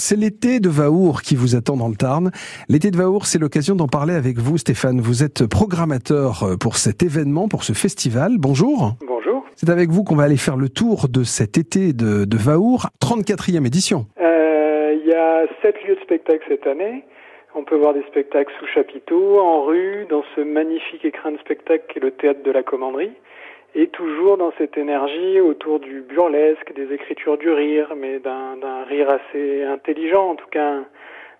C'est l'été de Vaour qui vous attend dans le Tarn. L'été de Vaour, c'est l'occasion d'en parler avec vous, Stéphane. Vous êtes programmateur euh, pour cet événement, pour ce festival. Bonjour. Bonjour. C'est avec vous qu'on va aller faire le tour de cet été de, de Vaour, 34e édition. Euh, Il y a sept lieux de spectacle cette année. On peut voir des spectacles sous chapiteau, en rue, dans ce magnifique écrin de spectacle qui est le théâtre de la Commanderie et toujours dans cette énergie autour du burlesque, des écritures du rire, mais d'un rire assez intelligent, en tout cas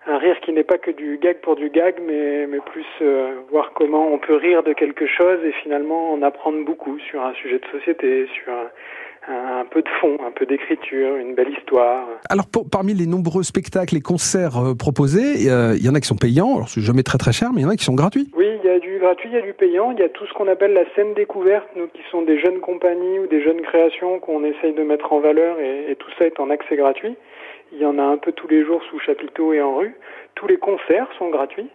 un, rire qui n'est pas que du gag pour du gag, mais, mais plus euh, voir comment on peut rire de quelque chose et finalement en apprendre beaucoup sur un sujet de société, sur un, peu de fond, un peu d'écriture, une belle histoire. Alors pour, parmi les nombreux spectacles et concerts euh, proposés, euh, il y en a qui sont payants, alors c'est jamais très très cher, mais il y en a qui sont gratuits. Oui, il y a du gratuit, il y a du payant, il y a tout ce qu'on appelle la scène découverte, nous qui sont des jeunes compagnies ou des jeunes créations qu'on essaye de mettre en valeur et, et tout ça est en accès gratuit. Il y en a un peu tous les jours sous chapiteau et en rue. Tous les concerts sont gratuits.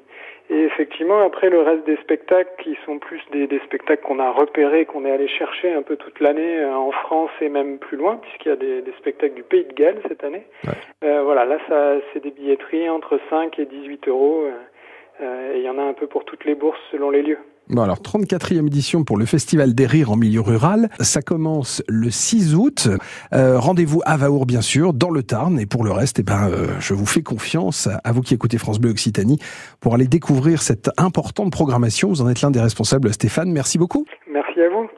Et effectivement, après le reste des spectacles qui sont plus des, des spectacles qu'on a repérés, qu'on est allé chercher un peu toute l'année euh, en France et même plus loin, puisqu'il y a des, des, spectacles du Pays de Galles cette année. Ouais. Euh, voilà, là, ça, c'est des billetteries entre 5 et 18 euros. Euh, et il y en a un peu pour toutes les bourses selon les lieux. Bon alors, 34e édition pour le Festival des Rires en milieu rural. Ça commence le 6 août. Euh, Rendez-vous à Vaour, bien sûr, dans le Tarn. Et pour le reste, eh ben, euh, je vous fais confiance à vous qui écoutez France Bleu Occitanie pour aller découvrir cette importante programmation. Vous en êtes l'un des responsables, Stéphane. Merci beaucoup. Merci à vous.